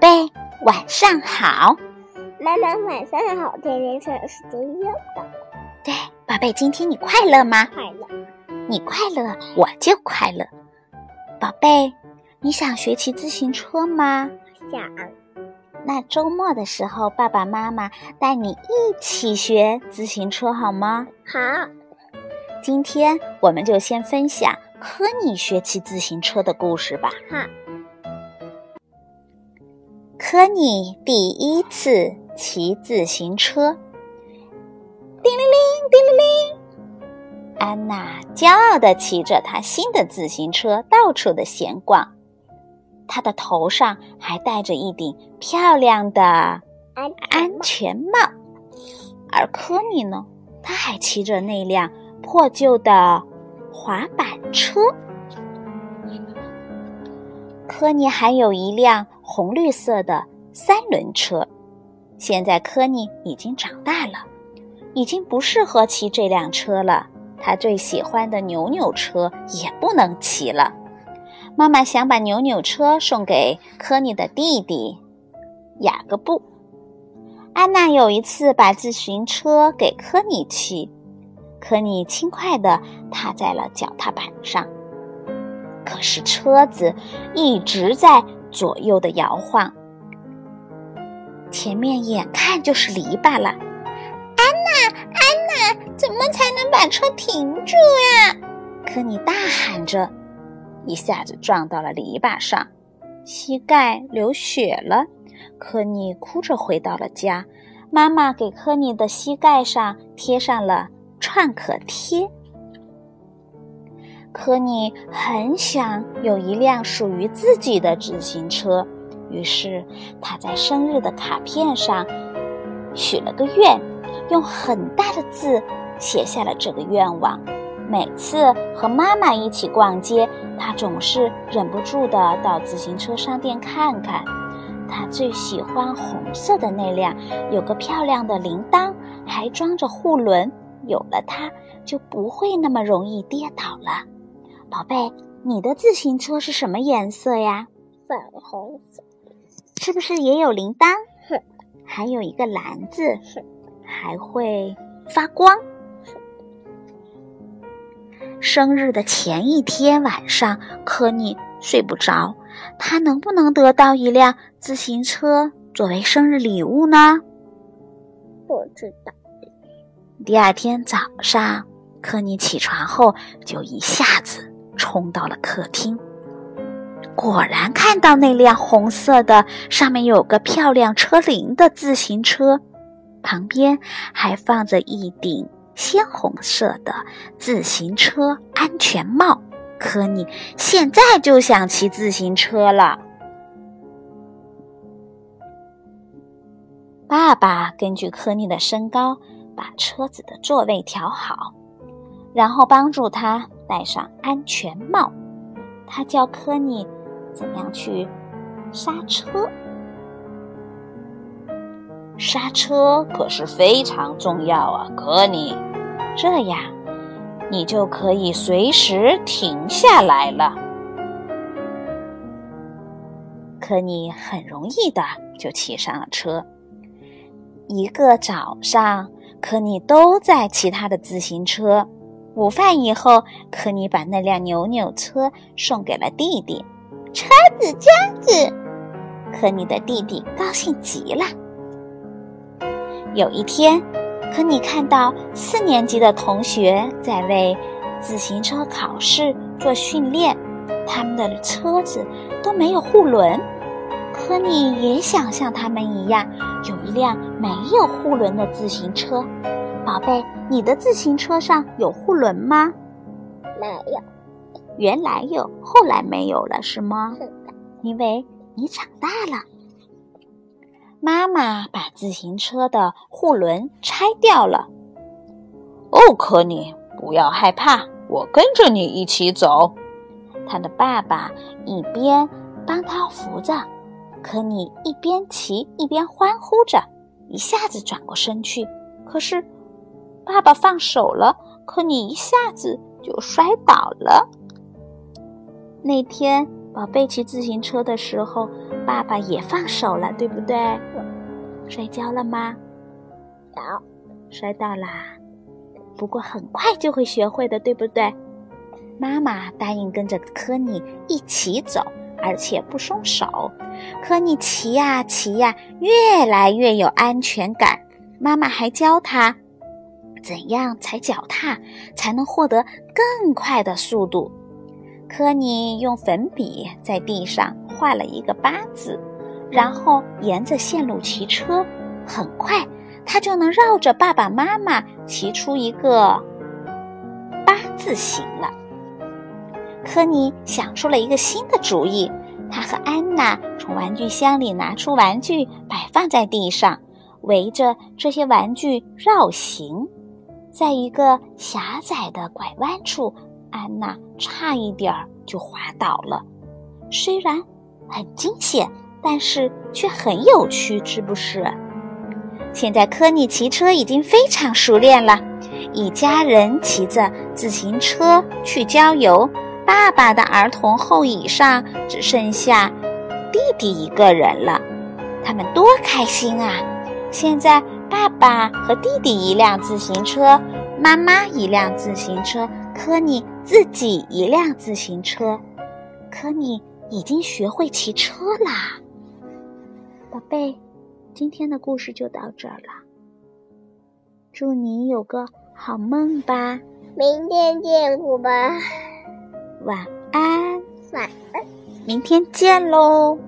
贝，晚上好。妈妈晚上好，甜甜圈时间又到了。对，宝贝，今天你快乐吗？快乐。你快乐，我就快乐。宝贝，你想学骑自行车吗？想。那周末的时候，爸爸妈妈带你一起学自行车好吗？好。今天我们就先分享科尼学骑自行车的故事吧。好。科尼第一次骑自行车。叮铃铃，叮铃铃。安娜骄傲地骑着她新的自行车到处的闲逛，她的头上还戴着一顶漂亮的安全帽。而科尼呢，他还骑着那辆破旧的滑板车。科尼还有一辆红绿色的三轮车。现在科尼已经长大了，已经不适合骑这辆车了。他最喜欢的扭扭车也不能骑了。妈妈想把扭扭车送给科尼的弟弟雅各布。安娜有一次把自行车给科尼骑，科尼轻快地踏在了脚踏板上。可是车子一直在左右的摇晃，前面眼看就是篱笆了。安娜，安娜，怎么才能把车停住呀？科尼大喊着，一下子撞到了篱笆上，膝盖流血了。科尼哭着回到了家，妈妈给科尼的膝盖上贴上了创可贴。可你很想有一辆属于自己的自行车，于是他在生日的卡片上许了个愿，用很大的字写下了这个愿望。每次和妈妈一起逛街，他总是忍不住的到自行车商店看看。他最喜欢红色的那辆，有个漂亮的铃铛，还装着护轮。有了它，就不会那么容易跌倒了。宝贝，你的自行车是什么颜色呀？粉红色，是不是也有铃铛？是，还有一个篮子，是，还会发光。生日的前一天晚上，科尼睡不着，他能不能得到一辆自行车作为生日礼物呢？不知道。第二天早上，科尼起床后就一下子。冲到了客厅，果然看到那辆红色的、上面有个漂亮车铃的自行车，旁边还放着一顶鲜红色的自行车安全帽。科尼现在就想骑自行车了。爸爸根据科尼的身高，把车子的座位调好，然后帮助他。戴上安全帽，他教科尼怎样去刹车。刹车可是非常重要啊，科尼，这样你就可以随时停下来了。科尼很容易的就骑上了车。一个早上，科尼都在骑他的自行车。午饭以后，可尼把那辆扭扭车送给了弟弟。车子，车子！可尼的弟弟高兴极了。有一天，可尼看到四年级的同学在为自行车考试做训练，他们的车子都没有护轮。可尼也想像他们一样，有一辆没有护轮的自行车。宝贝，你的自行车上有护轮吗？没有，原来有，后来没有了，是吗？是的，因为你长大了。妈妈把自行车的护轮拆掉了。哦，可尼，不要害怕，我跟着你一起走。他的爸爸一边帮他扶着，可你一边骑一边欢呼着，一下子转过身去，可是。爸爸放手了，可你一下子就摔倒了。那天宝贝骑自行车的时候，爸爸也放手了，对不对？摔跤了吗？有，摔到啦。不过很快就会学会的，对不对？妈妈答应跟着科尼一起走，而且不松手。科尼骑呀骑呀，越来越有安全感。妈妈还教他怎样踩脚踏，才能获得更快的速度。科尼用粉笔在地上画了一个八字，然后沿着线路骑车。很快，他就能绕着爸爸妈妈骑出一个八字形了。科尼想出了一个新的主意，他和安娜从玩具箱里拿出玩具，摆放在地上，围着这些玩具绕行。在一个狭窄的拐弯处。安娜差一点儿就滑倒了，虽然很惊险，但是却很有趣，是不是？现在科尼骑车已经非常熟练了，一家人骑着自行车去郊游。爸爸的儿童后椅上只剩下弟弟一个人了，他们多开心啊！现在爸爸和弟弟一辆自行车，妈妈一辆自行车。科尼自己一辆自行车，科尼已经学会骑车啦。宝贝，今天的故事就到这儿了。祝你有个好梦吧，明天见，古巴。晚安，晚安，明天见喽。